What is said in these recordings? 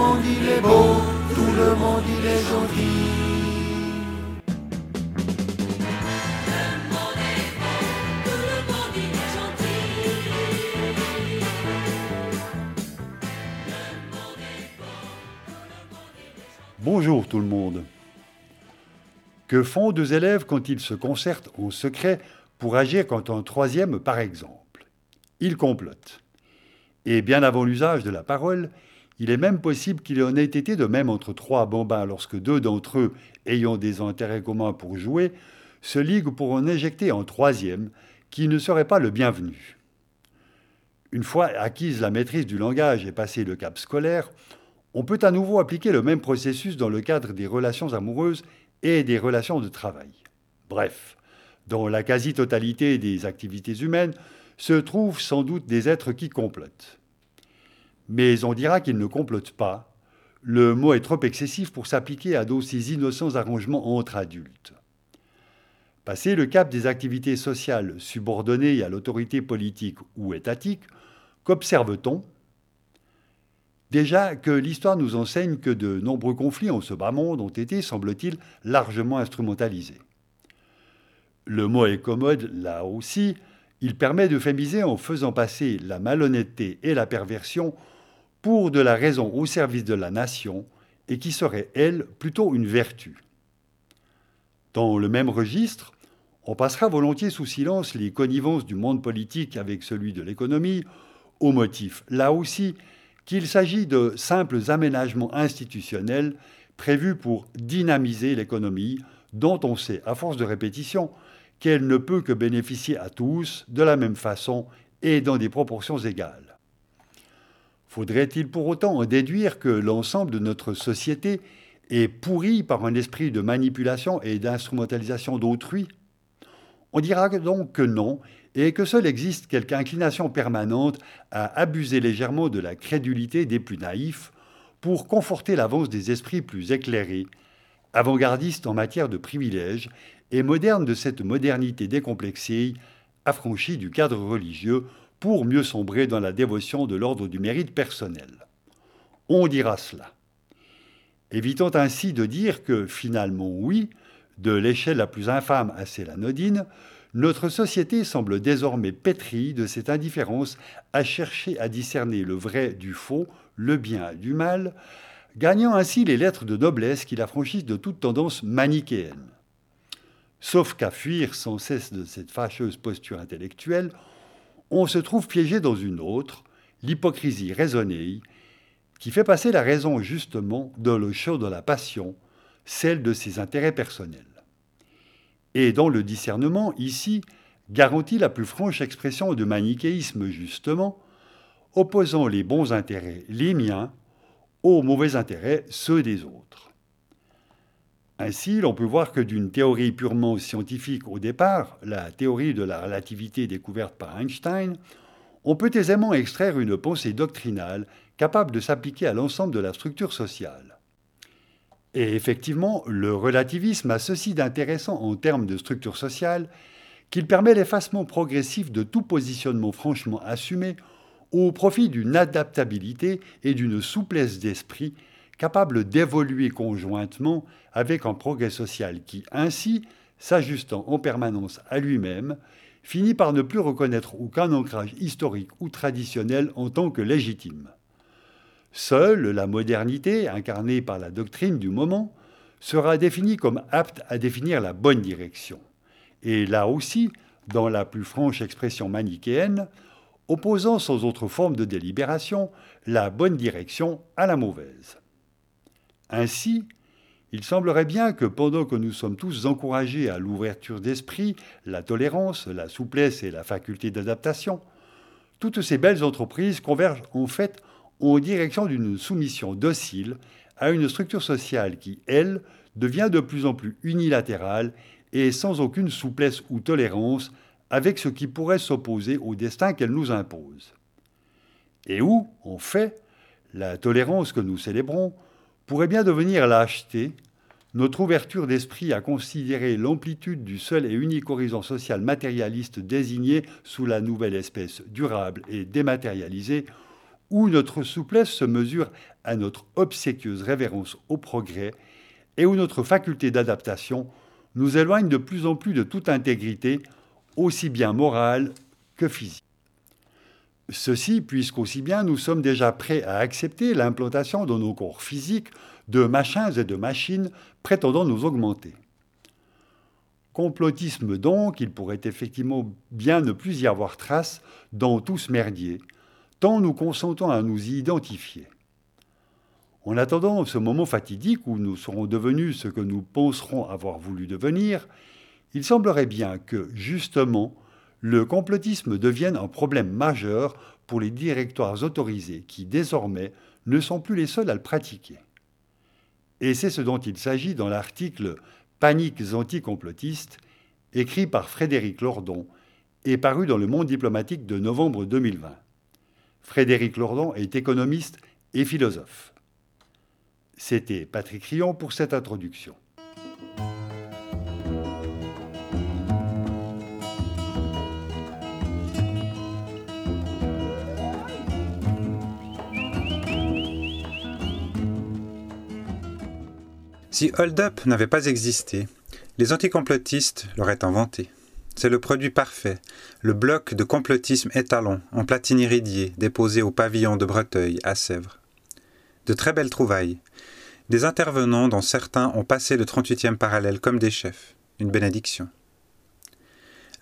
monde il est beau, tout le monde il est gentil. Bonjour tout le monde. Que font deux élèves quand ils se concertent en secret pour agir quand un troisième, par exemple? Ils complotent. Et bien avant l'usage de la parole, il est même possible qu'il en ait été de même entre trois bambins lorsque deux d'entre eux, ayant des intérêts communs pour jouer, se liguent pour en éjecter un troisième qui ne serait pas le bienvenu. Une fois acquise la maîtrise du langage et passé le cap scolaire, on peut à nouveau appliquer le même processus dans le cadre des relations amoureuses et des relations de travail. Bref, dans la quasi-totalité des activités humaines se trouvent sans doute des êtres qui complotent. Mais on dira qu'ils ne complotent pas. Le mot est trop excessif pour s'appliquer à d'aussi innocents arrangements entre adultes. Passé le cap des activités sociales subordonnées à l'autorité politique ou étatique, qu'observe-t-on? Déjà que l'histoire nous enseigne que de nombreux conflits en ce bas monde ont été, semble-t-il, largement instrumentalisés. Le mot est commode là aussi, il permet de fémiser en faisant passer la malhonnêteté et la perversion pour de la raison au service de la nation et qui serait, elle, plutôt une vertu. Dans le même registre, on passera volontiers sous silence les connivences du monde politique avec celui de l'économie, au motif, là aussi, qu'il s'agit de simples aménagements institutionnels prévus pour dynamiser l'économie, dont on sait, à force de répétition, qu'elle ne peut que bénéficier à tous de la même façon et dans des proportions égales. Faudrait-il pour autant en déduire que l'ensemble de notre société est pourri par un esprit de manipulation et d'instrumentalisation d'autrui? On dira donc que non, et que seul existe quelque inclination permanente à abuser légèrement de la crédulité des plus naïfs pour conforter l'avance des esprits plus éclairés, avant-gardistes en matière de privilèges et modernes de cette modernité décomplexée, affranchie du cadre religieux pour mieux sombrer dans la dévotion de l'ordre du mérite personnel. On dira cela. Évitons ainsi de dire que finalement oui, de l'échelle la plus infâme à celle anodine, notre société semble désormais pétrie de cette indifférence à chercher à discerner le vrai du faux, le bien du mal, gagnant ainsi les lettres de noblesse qui l'affranchissent de toute tendance manichéenne. Sauf qu'à fuir sans cesse de cette fâcheuse posture intellectuelle, on se trouve piégé dans une autre, l'hypocrisie raisonnée, qui fait passer la raison justement dans le chaud de la passion, celle de ses intérêts personnels et dans le discernement, ici, garantit la plus franche expression de manichéisme, justement, opposant les bons intérêts, les miens, aux mauvais intérêts, ceux des autres. Ainsi, l'on peut voir que d'une théorie purement scientifique au départ, la théorie de la relativité découverte par Einstein, on peut aisément extraire une pensée doctrinale capable de s'appliquer à l'ensemble de la structure sociale. Et effectivement, le relativisme a ceci d'intéressant en termes de structure sociale qu'il permet l'effacement progressif de tout positionnement franchement assumé au profit d'une adaptabilité et d'une souplesse d'esprit capable d'évoluer conjointement avec un progrès social qui, ainsi, s'ajustant en permanence à lui-même, finit par ne plus reconnaître aucun ancrage historique ou traditionnel en tant que légitime. Seule la modernité, incarnée par la doctrine du moment, sera définie comme apte à définir la bonne direction. Et là aussi, dans la plus franche expression manichéenne, opposant sans autre forme de délibération la bonne direction à la mauvaise. Ainsi, il semblerait bien que pendant que nous sommes tous encouragés à l'ouverture d'esprit, la tolérance, la souplesse et la faculté d'adaptation, toutes ces belles entreprises convergent en fait en direction d'une soumission docile à une structure sociale qui, elle, devient de plus en plus unilatérale et sans aucune souplesse ou tolérance avec ce qui pourrait s'opposer au destin qu'elle nous impose. Et où, en fait, la tolérance que nous célébrons pourrait bien devenir lâcheté, notre ouverture d'esprit à considérer l'amplitude du seul et unique horizon social matérialiste désigné sous la nouvelle espèce durable et dématérialisée où notre souplesse se mesure à notre obséquieuse révérence au progrès et où notre faculté d'adaptation nous éloigne de plus en plus de toute intégrité, aussi bien morale que physique. Ceci puisqu'aussi bien nous sommes déjà prêts à accepter l'implantation dans nos corps physiques de machins et de machines prétendant nous augmenter. Complotisme donc, il pourrait effectivement bien ne plus y avoir trace dans tout ce merdier, tant nous consentons à nous y identifier. En attendant ce moment fatidique où nous serons devenus ce que nous penserons avoir voulu devenir, il semblerait bien que, justement, le complotisme devienne un problème majeur pour les directoires autorisés qui, désormais, ne sont plus les seuls à le pratiquer. Et c'est ce dont il s'agit dans l'article Paniques anticomplotistes, écrit par Frédéric Lordon et paru dans le Monde diplomatique de novembre 2020. Frédéric Lordon est économiste et philosophe. C'était Patrick Rion pour cette introduction. Si Hold Up n'avait pas existé, les anticomplotistes l'auraient inventé. C'est le produit parfait, le bloc de complotisme étalon en platine iridiée déposé au pavillon de Breteuil à Sèvres. De très belles trouvailles, des intervenants dont certains ont passé le 38e parallèle comme des chefs, une bénédiction.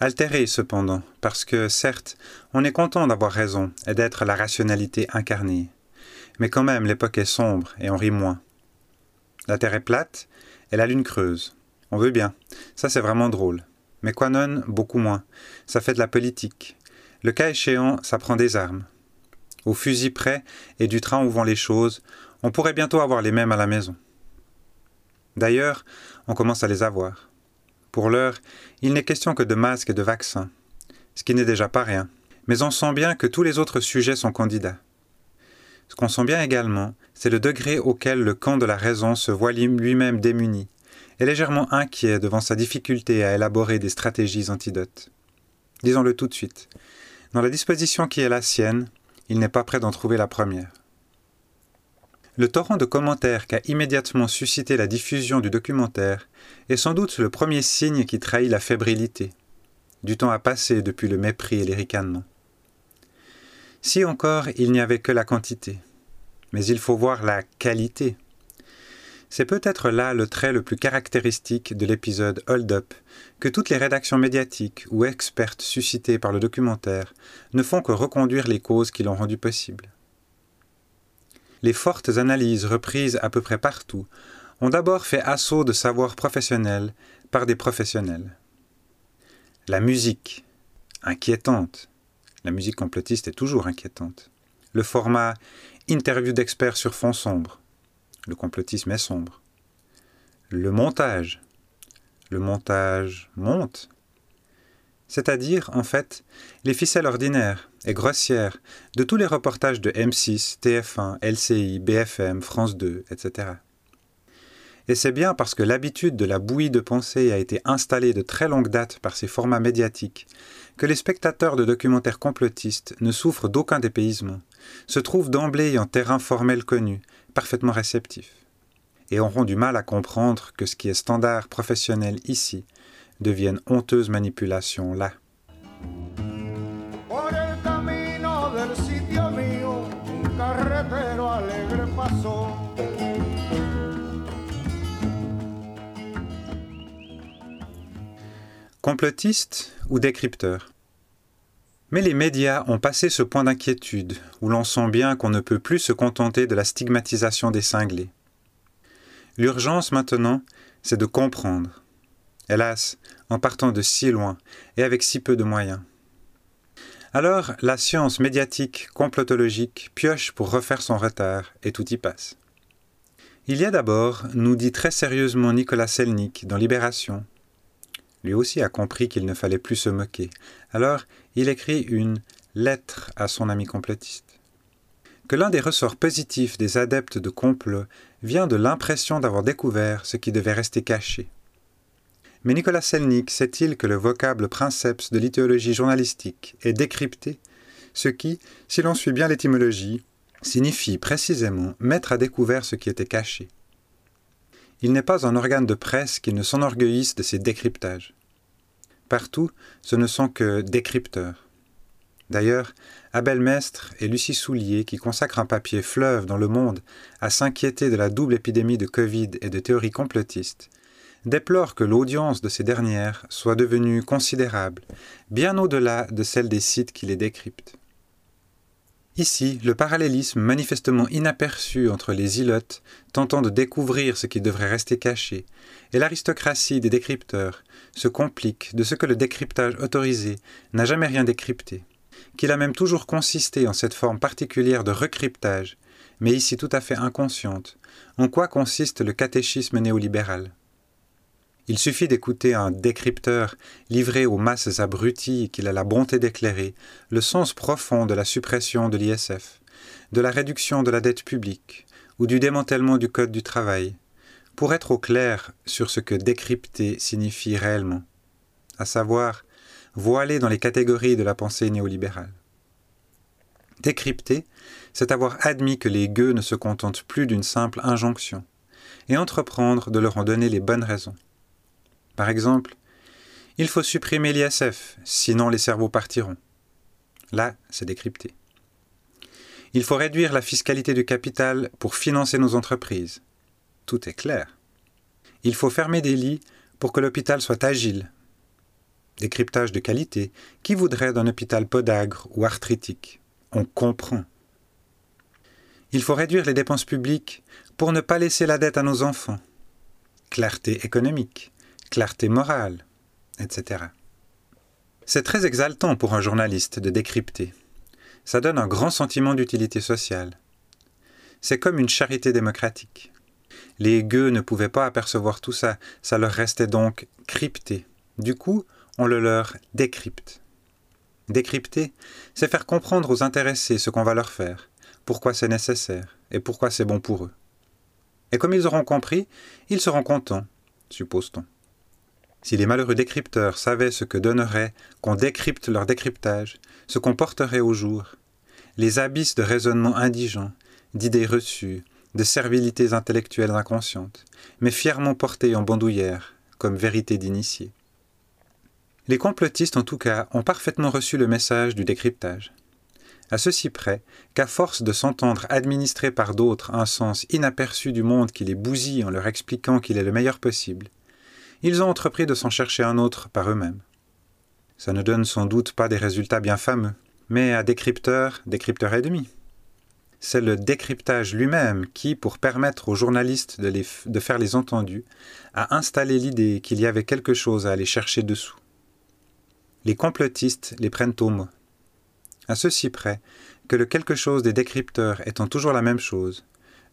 Altéré cependant, parce que certes, on est content d'avoir raison et d'être la rationalité incarnée. Mais quand même, l'époque est sombre et on rit moins. La Terre est plate et la Lune creuse. On veut bien. Ça, c'est vraiment drôle. Mais Quanon, beaucoup moins. Ça fait de la politique. Le cas échéant, ça prend des armes. Au fusil près et du train où vont les choses, on pourrait bientôt avoir les mêmes à la maison. D'ailleurs, on commence à les avoir. Pour l'heure, il n'est question que de masques et de vaccins, ce qui n'est déjà pas rien. Mais on sent bien que tous les autres sujets sont candidats. Ce qu'on sent bien également, c'est le degré auquel le camp de la raison se voit lui-même démuni, et légèrement inquiet devant sa difficulté à élaborer des stratégies antidotes. Disons-le tout de suite. Dans la disposition qui est la sienne, il n'est pas prêt d'en trouver la première. Le torrent de commentaires qu'a immédiatement suscité la diffusion du documentaire est sans doute le premier signe qui trahit la fébrilité. Du temps a passé depuis le mépris et les. Si encore il n'y avait que la quantité, mais il faut voir la qualité. C'est peut-être là le trait le plus caractéristique de l'épisode Hold Up, que toutes les rédactions médiatiques ou expertes suscitées par le documentaire ne font que reconduire les causes qui l'ont rendu possible les fortes analyses reprises à peu près partout ont d'abord fait assaut de savoir professionnel par des professionnels. La musique, inquiétante. La musique complotiste est toujours inquiétante. Le format interview d'experts sur fond sombre. Le complotisme est sombre. Le montage. Le montage monte. C'est-à-dire, en fait, les ficelles ordinaires et grossières de tous les reportages de M6, TF1, LCI, BFM, France 2, etc. Et c'est bien parce que l'habitude de la bouillie de pensée a été installée de très longue date par ces formats médiatiques que les spectateurs de documentaires complotistes ne souffrent d'aucun dépaysement, se trouvent d'emblée en terrain formel connu, parfaitement réceptifs, et auront du mal à comprendre que ce qui est standard professionnel ici deviennent honteuses manipulations là. Complotiste ou décrypteur Mais les médias ont passé ce point d'inquiétude où l'on sent bien qu'on ne peut plus se contenter de la stigmatisation des cinglés. L'urgence maintenant, c'est de comprendre hélas, en partant de si loin et avec si peu de moyens. Alors, la science médiatique complotologique pioche pour refaire son retard, et tout y passe. Il y a d'abord, nous dit très sérieusement Nicolas Selnik dans Libération. Lui aussi a compris qu'il ne fallait plus se moquer. Alors, il écrit une lettre à son ami complotiste. Que l'un des ressorts positifs des adeptes de complot vient de l'impression d'avoir découvert ce qui devait rester caché. Mais Nicolas Selnik sait-il que le vocable princeps de l'idéologie journalistique est décrypté, ce qui, si l'on suit bien l'étymologie, signifie précisément mettre à découvert ce qui était caché? Il n'est pas un organe de presse qui ne s'enorgueillisse de ses décryptages. Partout, ce ne sont que décrypteurs. D'ailleurs, Abel Mestre et Lucie Soulier, qui consacrent un papier fleuve dans le monde à s'inquiéter de la double épidémie de Covid et de théories complotistes, déplorent que l'audience de ces dernières soit devenue considérable, bien au-delà de celle des sites qui les décryptent. Ici, le parallélisme manifestement inaperçu entre les ilotes tentant de découvrir ce qui devrait rester caché et l'aristocratie des décrypteurs se complique de ce que le décryptage autorisé n'a jamais rien décrypté, qu'il a même toujours consisté en cette forme particulière de recryptage, mais ici tout à fait inconsciente, en quoi consiste le catéchisme néolibéral? Il suffit d'écouter un décrypteur livré aux masses abruties qu'il a la bonté d'éclairer le sens profond de la suppression de l'ISF, de la réduction de la dette publique ou du démantèlement du Code du travail, pour être au clair sur ce que décrypter signifie réellement, à savoir voiler dans les catégories de la pensée néolibérale. Décrypter, c'est avoir admis que les gueux ne se contentent plus d'une simple injonction, et entreprendre de leur en donner les bonnes raisons. Par exemple, il faut supprimer l'ISF, sinon les cerveaux partiront. Là, c'est décrypté. Il faut réduire la fiscalité du capital pour financer nos entreprises. Tout est clair. Il faut fermer des lits pour que l'hôpital soit agile. Décryptage de qualité. Qui voudrait d'un hôpital podagre ou arthritique On comprend. Il faut réduire les dépenses publiques pour ne pas laisser la dette à nos enfants. Clarté économique clarté morale, etc. C'est très exaltant pour un journaliste de décrypter. Ça donne un grand sentiment d'utilité sociale. C'est comme une charité démocratique. Les gueux ne pouvaient pas apercevoir tout ça, ça leur restait donc crypté. Du coup, on le leur décrypte. Décrypter, c'est faire comprendre aux intéressés ce qu'on va leur faire, pourquoi c'est nécessaire et pourquoi c'est bon pour eux. Et comme ils auront compris, ils seront contents, suppose-t-on. Si les malheureux décrypteurs savaient ce que donnerait qu'on décrypte leur décryptage, ce qu'on porterait au jour, les abysses de raisonnements indigents, d'idées reçues, de servilités intellectuelles inconscientes, mais fièrement portées en bandoulière, comme vérité d'initié. Les complotistes, en tout cas, ont parfaitement reçu le message du décryptage. À ceci près qu'à force de s'entendre administrer par d'autres un sens inaperçu du monde qui les bousille en leur expliquant qu'il est le meilleur possible, ils ont entrepris de s'en chercher un autre par eux-mêmes. Ça ne donne sans doute pas des résultats bien fameux, mais à décrypteur, décrypteur et demi. C'est le décryptage lui-même qui, pour permettre aux journalistes de, faire les entendus, a installé l'idée qu'il y avait quelque chose à aller chercher dessous. Les complotistes les prennent au mot. À ceci près que le quelque chose des décrypteurs étant toujours la même chose,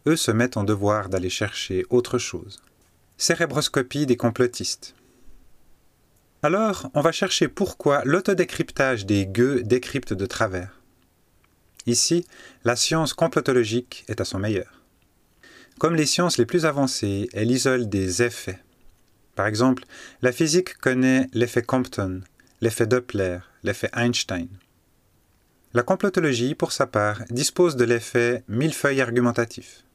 eux se mettent en devoir d'aller chercher autre chose. Cérébroscopie des complotistes. Alors, on va chercher pourquoi l'autodécryptage des gueux décrypte de travers. Ici, la science complotologique est à son meilleur. Comme les sciences les plus avancées, elle isole des effets. Par exemple, la physique connaît l'effet Compton, l'effet Doppler, l'effet Einstein. La complotologie, pour sa part, dispose de l'effet millefeuille argumentatif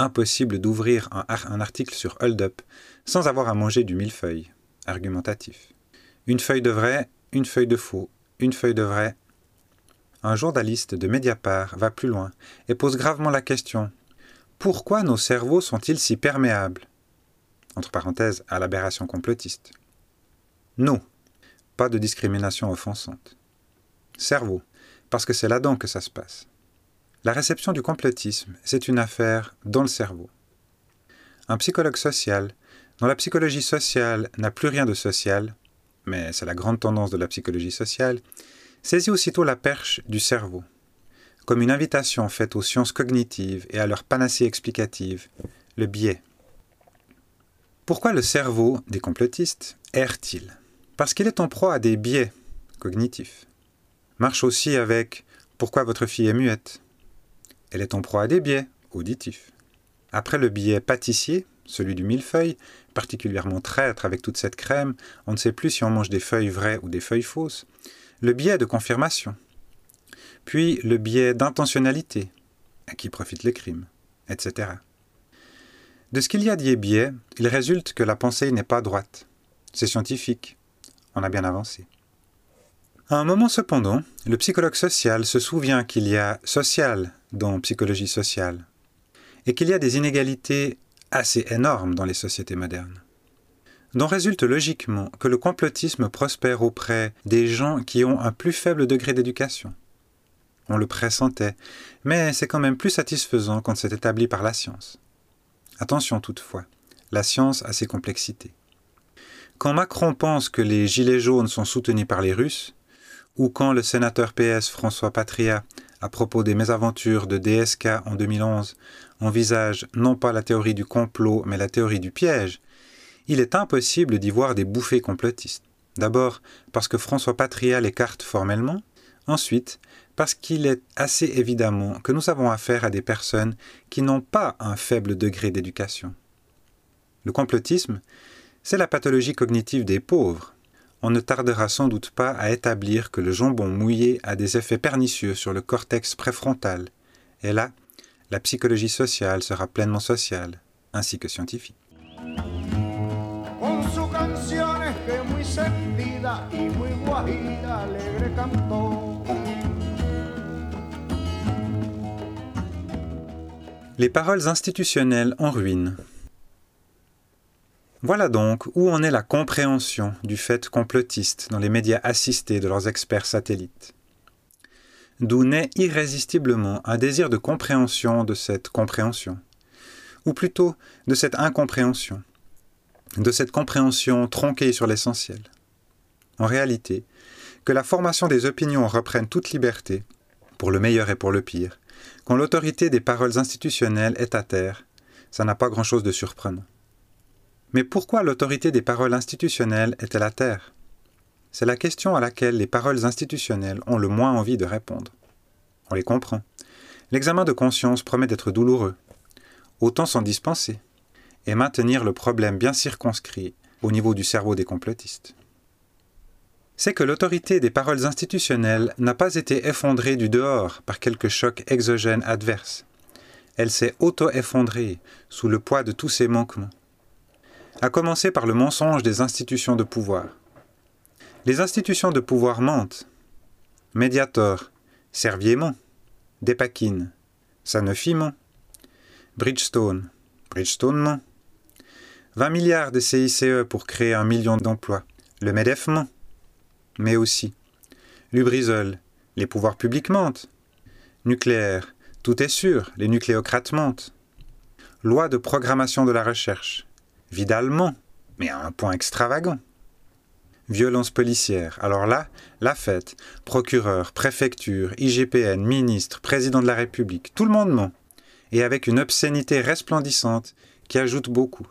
impossible d'ouvrir un, article sur Hold Up sans avoir à manger du millefeuille argumentatif. Une feuille de vrai, une feuille de faux, une feuille de vrai. Un journaliste de Mediapart va plus loin et pose gravement la question Pourquoi nos cerveaux sont-ils si perméables? Entre parenthèses, à l'aberration complotiste. Non, pas de discrimination offensante. Cerveau, parce que c'est là-dedans que ça se passe. La réception du complotisme, c'est une affaire dans le cerveau. Un psychologue social, dont la psychologie sociale n'a plus rien de social, mais c'est la grande tendance de la psychologie sociale, saisit aussitôt la perche du cerveau, comme une invitation faite aux sciences cognitives et à leur panacée explicative, le biais. Pourquoi le cerveau des complotistes erre-t-il? Parce qu'il est en proie à des biais cognitifs. Marche aussi avec Pourquoi votre fille est muette? Elle est en proie à des biais auditifs. Après le biais pâtissier, celui du millefeuille, particulièrement traître avec toute cette crème, on ne sait plus si on mange des feuilles vraies ou des feuilles fausses. Le biais de confirmation. Puis le biais d'intentionnalité. à qui profitent les crimes, etc. De ce qu'il y a dit biais, il résulte que la pensée n'est pas droite. C'est scientifique. On a bien avancé. À un moment cependant, le psychologue social se souvient qu'il y a social dans psychologie sociale et qu'il y a des inégalités assez énormes dans les sociétés modernes. Dont résulte logiquement que le complotisme prospère auprès des gens qui ont un plus faible degré d'éducation. On le pressentait, mais c'est quand même plus satisfaisant quand c'est établi par la science. Attention toutefois, la science a ses complexités. Quand Macron pense que les Gilets jaunes sont soutenus par les Russes, ou quand le sénateur PS François Patria, à propos des mésaventures de DSK en 2011, envisage non pas la théorie du complot, mais la théorie du piège, il est impossible d'y voir des bouffées complotistes. D'abord parce que François Patria l'écarte formellement, ensuite parce qu'il est assez évidemment que nous avons affaire à des personnes qui n'ont pas un faible degré d'éducation. Le complotisme, c'est la pathologie cognitive des pauvres. On ne tardera sans doute pas à établir que le jambon mouillé a des effets pernicieux sur le cortex préfrontal. Et là, la psychologie sociale sera pleinement sociale, ainsi que scientifique. Les paroles institutionnelles en ruine. Voilà donc où en est la compréhension du fait complotiste dans les médias assistés de leurs experts satellites. D'où naît irrésistiblement un désir de compréhension de cette compréhension, ou plutôt de cette incompréhension, de cette compréhension tronquée sur l'essentiel. En réalité, que la formation des opinions reprenne toute liberté, pour le meilleur et pour le pire, quand l'autorité des paroles institutionnelles est à terre, ça n'a pas grand-chose de surprenant. Mais pourquoi l'autorité des paroles institutionnelles est-elle à terre? C'est la question à laquelle les paroles institutionnelles ont le moins envie de répondre. On les comprend. L'examen de conscience promet d'être douloureux. Autant s'en dispenser et maintenir le problème bien circonscrit au niveau du cerveau des complotistes c'est que l'autorité des paroles institutionnelles n'a pas été effondrée du dehors par quelque choc exogène adverse. Elle s'est auto-effondrée sous le poids de tous ses manquements. À commencer par le mensonge des institutions de pouvoir. Les institutions de pouvoir mentent. Mediator, Servier ment. Dépakine, Sanofi ment. Bridgestone, Bridgestone ment. 20 milliards de CICE pour créer un million d'emplois. Le MEDEF ment mais aussi Lubrizol, les pouvoirs publics mentent. Nucléaire, tout est sûr, les nucléocrates mentent. Loi de programmation de la recherche, Vidal ment, mais à un point extravagant. Violence policière, alors là, la fête, procureur, préfecture, IGPN, ministre, président de la République, tout le monde ment, et avec une obscénité resplendissante qui ajoute beaucoup.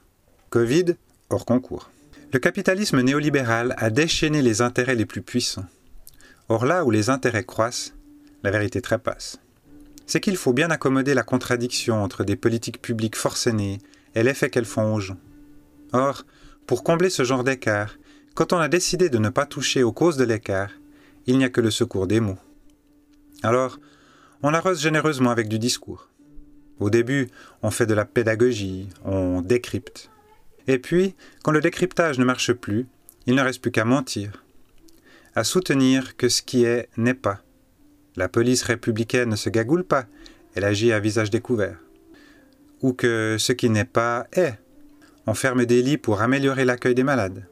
Covid, hors concours. Le capitalisme néolibéral a déchaîné les intérêts les plus puissants. Or là où les intérêts croissent, la vérité trépasse. C'est qu'il faut bien accommoder la contradiction entre des politiques publiques forcenées et l'effet qu'elles font aux gens. Or, pour combler ce genre d'écart, quand on a décidé de ne pas toucher aux causes de l'écart, il n'y a que le secours des mots. Alors, on arrose généreusement avec du discours. Au début, on fait de la pédagogie, on décrypte. Et puis, quand le décryptage ne marche plus, il ne reste plus qu'à mentir, à soutenir que ce qui est n'est pas. La police républicaine ne se gagoule pas, elle agit à visage découvert. Ou que ce qui n'est pas est. On ferme des lits pour améliorer l'accueil des malades.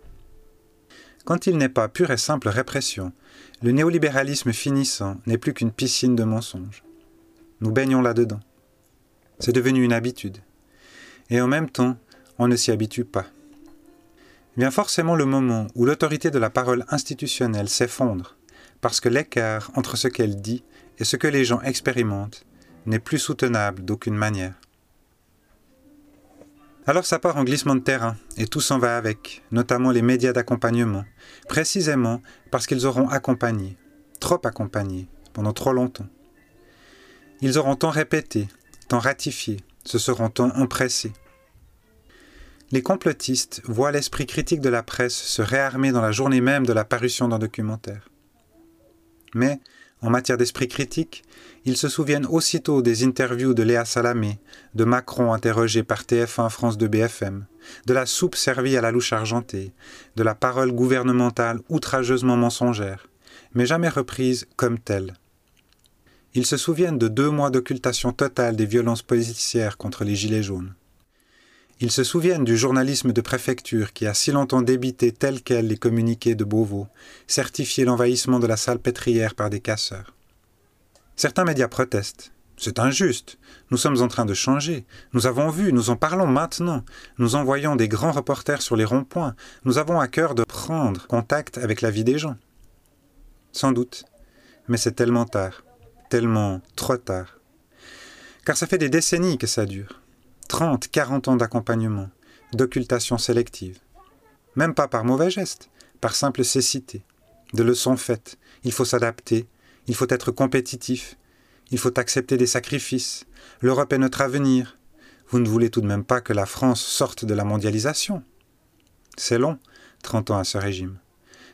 Quand il n'est pas pure et simple répression, le néolibéralisme finissant n'est plus qu'une piscine de mensonges. Nous baignons là-dedans. C'est devenu une habitude. Et en même temps, on ne s'y habitue pas. Vient forcément le moment où l'autorité de la parole institutionnelle s'effondre, parce que l'écart entre ce qu'elle dit et ce que les gens expérimentent n'est plus soutenable d'aucune manière. Alors ça part en glissement de terrain, et tout s'en va avec, notamment les médias d'accompagnement, précisément parce qu'ils auront accompagné, trop accompagné, pendant trop longtemps. Ils auront tant répété, tant ratifié, se seront tant empressés, les complotistes voient l'esprit critique de la presse se réarmer dans la journée même de la parution d'un documentaire. Mais, En matière d'esprit critique, ils se souviennent aussitôt des interviews de Léa Salamé, de Macron interrogé par TF1 France 2 BFM, de la soupe servie à la louche argentée, de la parole gouvernementale outrageusement mensongère, mais jamais reprise comme telle. Ils se souviennent de deux mois d'occultation totale des violences policières contre les Gilets jaunes. Ils se souviennent du journalisme de préfecture qui a si longtemps débité tel quel les communiqués de Beauvau, certifié l'envahissement de la salle pétrière par des casseurs. Certains médias protestent. C'est injuste. Nous sommes en train de changer. Nous avons vu, nous en parlons maintenant. Nous envoyons des grands reporters sur les ronds-points. Nous avons à cœur de prendre contact avec la vie des gens. Sans doute. Mais c'est tellement tard. Tellement trop tard. Car ça fait des décennies que ça dure. 30, 40 ans d'accompagnement, d'occultation sélective. Même pas par mauvais geste, par simple cécité. De leçons faites. Il faut s'adapter, il faut être compétitif, il faut accepter des sacrifices. L'Europe est notre avenir. Vous ne voulez tout de même pas que la France sorte de la mondialisation. C'est long, 30 ans à ce régime.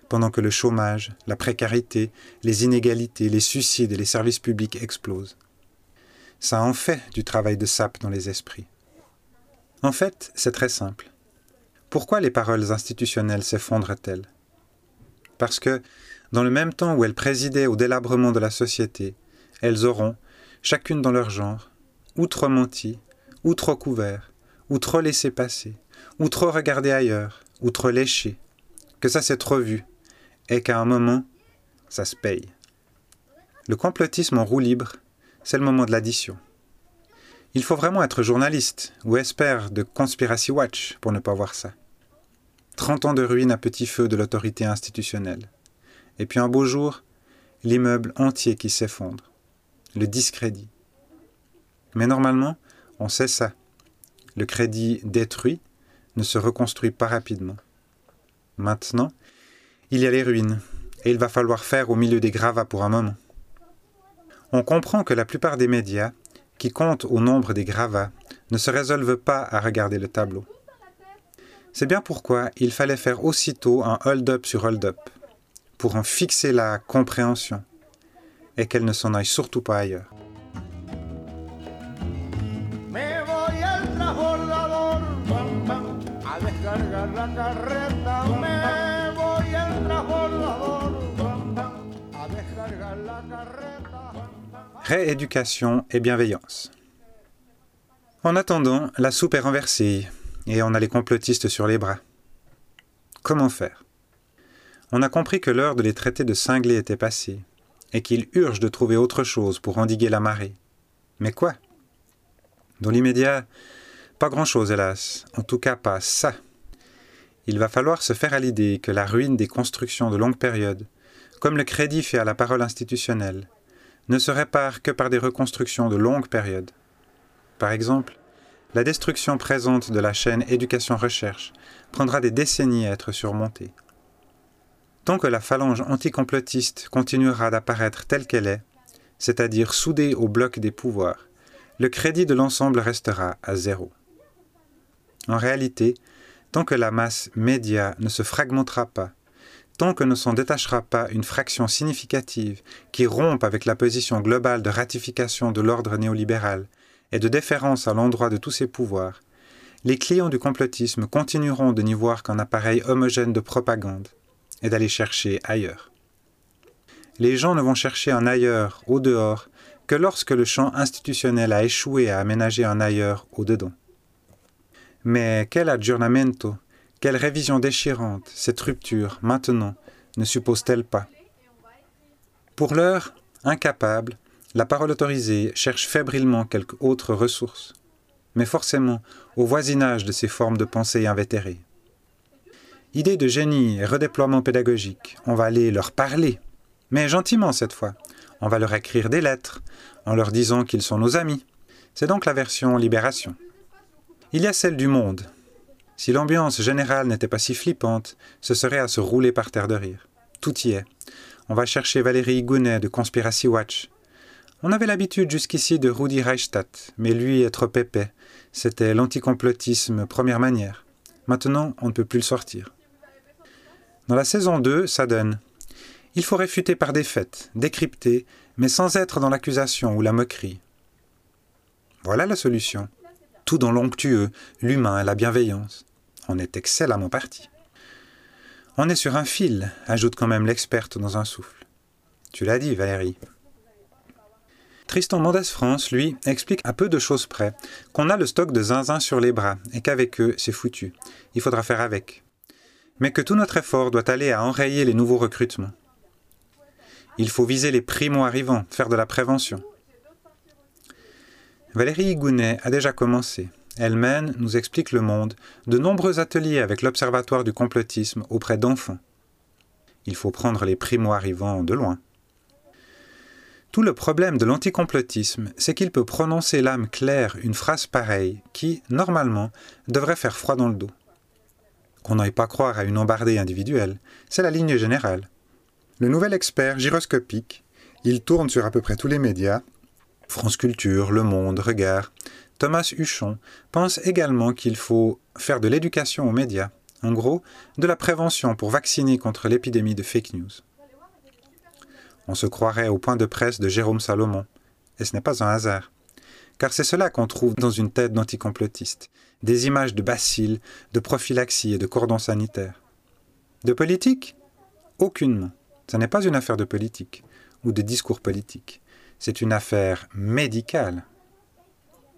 Pendant que le chômage, la précarité, les inégalités, les suicides et les services publics explosent. Ça en fait du travail de sape dans les esprits. En fait, c'est très simple. Pourquoi les paroles institutionnelles s'effondrent-elles? Parce que, dans le même temps où elles présidaient au délabrement de la société, elles auront, chacune dans leur genre, ou trop menti, ou couvert, ou trop laissé passer, ou trop regardé ailleurs, ou trop léché, que ça s'est trop vu, et qu'à un moment, ça se paye. Le complotisme en roue libre, c'est le moment de l'addition. Il faut vraiment être journaliste ou expert de Conspiracy Watch pour ne pas voir ça. 30 ans de ruine à petit feu de l'autorité institutionnelle. Et puis un beau jour, l'immeuble entier qui s'effondre. Le discrédit. Mais normalement, on sait ça. Le crédit détruit ne se reconstruit pas rapidement. Maintenant, il y a les ruines, et il va falloir faire au milieu des gravats pour un moment. On comprend que la plupart des médias qui comptent au nombre des gravats ne se résolvent pas à regarder le tableau. C'est bien pourquoi il fallait faire aussitôt un hold-up sur hold-up, pour en fixer la compréhension, et qu'elle ne s'en aille surtout pas ailleurs. Rééducation et bienveillance. En attendant, la soupe est renversée et on a les complotistes sur les bras. Comment faire? On a compris que l'heure de les traiter de cinglés était passée et qu'il urge de trouver autre chose pour endiguer la marée. Mais quoi? Dans l'immédiat, pas grand-chose, hélas. En tout cas, pas ça. Il va falloir se faire à l'idée que la ruine des constructions de longue période, comme le crédit fait à la parole institutionnelle, ne se répare que par des reconstructions de longue période. Par exemple, la destruction présente de la chaîne éducation-recherche prendra des décennies à être surmontée. Tant que la phalange anticomplotiste continuera d'apparaître telle qu'elle est, c'est-à-dire soudée au bloc des pouvoirs, le crédit de l'ensemble restera à zéro. En réalité, tant que la masse média ne se fragmentera pas tant que ne s'en détachera pas une fraction significative qui rompe avec la position globale de ratification de l'ordre néolibéral et de déférence à l'endroit de tous ses pouvoirs, les clients du complotisme continueront de n'y voir qu'un appareil homogène de propagande et d'aller chercher ailleurs. Les gens ne vont chercher un ailleurs au dehors que lorsque le champ institutionnel a échoué à aménager un ailleurs au dedans. Mais quel aggiornamento quelle révision déchirante cette rupture, maintenant, ne suppose-t-elle pas? Pour l'heure, incapable, la parole autorisée cherche fébrilement quelque autre ressource, mais forcément au voisinage de ces formes de pensée invétérées. Idée de génie et redéploiement pédagogique, on va aller leur parler, mais gentiment cette fois. On va leur écrire des lettres, en leur disant qu'ils sont nos amis. C'est donc la version libération. Il y a celle du monde, si l'ambiance générale n'était pas si flippante, ce serait à se rouler par terre de rire. Tout y est. On va chercher Valérie Gounet de Conspiracy Watch. On avait l'habitude jusqu'ici de Rudi Reichstadt, mais lui est trop. C'était l'anticomplotisme première manière. Maintenant, on ne peut plus le sortir. Dans la saison 2, ça donne. Il faut réfuter par des faits, décrypter, mais sans être dans l'accusation ou la moquerie. Voilà la solution. Tout dans l'onctueux, l'humain et la bienveillance. On est excellemment parti. On est sur un fil, ajoute quand même l'experte dans un souffle. Tu l'as dit, Valérie. Tristan Mendès France, lui, explique à peu de choses près qu'on a le stock de zinzin sur les bras et qu'avec eux, c'est foutu. Il faudra faire avec. Mais que tout notre effort doit aller à enrayer les nouveaux recrutements. Il faut viser les primo-arrivants, faire de la prévention. Valérie Gounet a déjà commencé. Elle mène, nous explique le monde, de nombreux ateliers avec l'Observatoire du complotisme auprès d'enfants. Il faut prendre les primo-arrivants de loin. Tout le problème de l'anticomplotisme, c'est qu'il peut prononcer l'âme claire une phrase pareille qui, normalement, devrait faire froid dans le dos. Qu'on n'aille pas croire à une embardée individuelle, c'est la ligne générale. Le nouvel expert gyroscopique, il tourne sur à peu près tous les médias, France Culture, Le Monde, Regard, Thomas Huchon pense également qu'il faut faire de l'éducation aux médias, en gros, de la prévention pour vacciner contre l'épidémie de fake news. On se croirait au point de presse de Jérôme Salomon, et ce n'est pas un hasard. Car c'est cela qu'on trouve dans une tête d'anticomplotiste, des images de bacilles, de prophylaxie et de cordons sanitaires. De politique? Aucunement. Ce n'est pas une affaire de politique ou de discours politique. C'est une affaire médicale.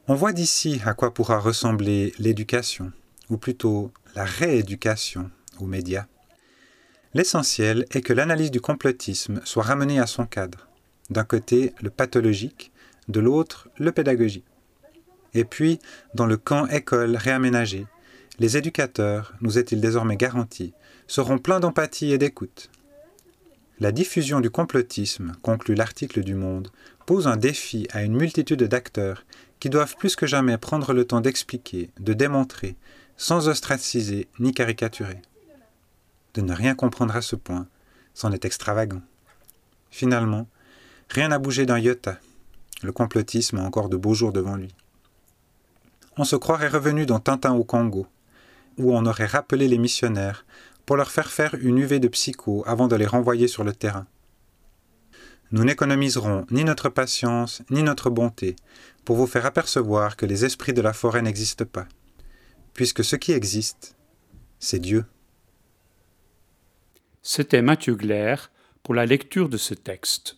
On voit d'ici à quoi pourra ressembler l'éducation, ou plutôt la rééducation aux médias. L'essentiel est que l'analyse du complotisme soit ramenée à son cadre. D'un côté, le pathologique, de l'autre, le pédagogique. Et puis, dans le camp école réaménagé, les éducateurs, nous est-il désormais garanti, seront pleins d'empathie et d'écoute. La diffusion du complotisme, conclut l'article du Monde, pose un défi à une multitude d'acteurs qui doivent plus que jamais prendre le temps d'expliquer, de démontrer, sans ostraciser ni caricaturer de ne rien comprendre à ce point, c'en est extravagant. Finalement, rien n'a bougé d'un iota. Le complotisme a encore de beaux jours devant lui. On se croirait revenu dans Tintin au Congo, où on aurait rappelé les missionnaires pour leur faire faire une UV de psycho avant de les renvoyer sur le terrain. Nous n'économiserons ni notre patience ni notre bonté pour vous faire apercevoir que les esprits de la forêt n'existent pas, puisque ce qui existe, c'est Dieu. C'était Mathieu Glaire pour la lecture de ce texte.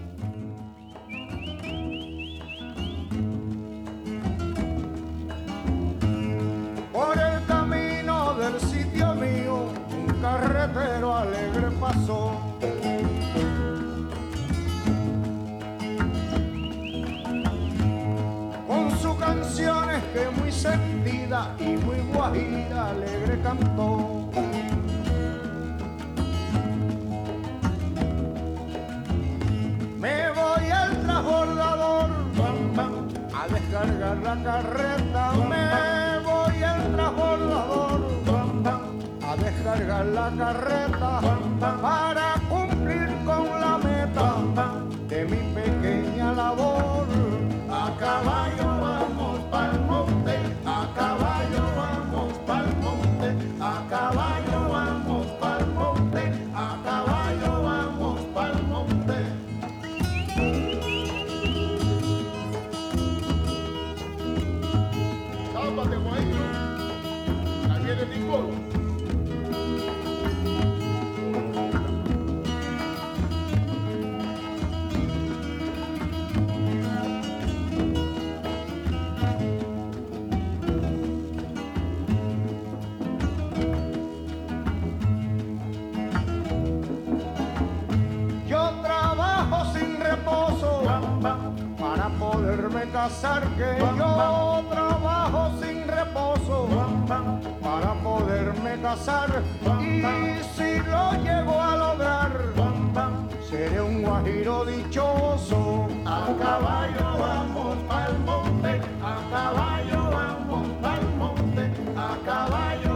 Sentida y muy guajira alegre cantó. Me voy al transbordador a descargar la carreta. Me voy al transbordador a descargar la carreta para para poderme casar que yo trabajo sin reposo para poderme casar. Y si lo llego a lograr, seré un guajiro dichoso. A caballo vamos al monte, a caballo vamos al monte, a caballo.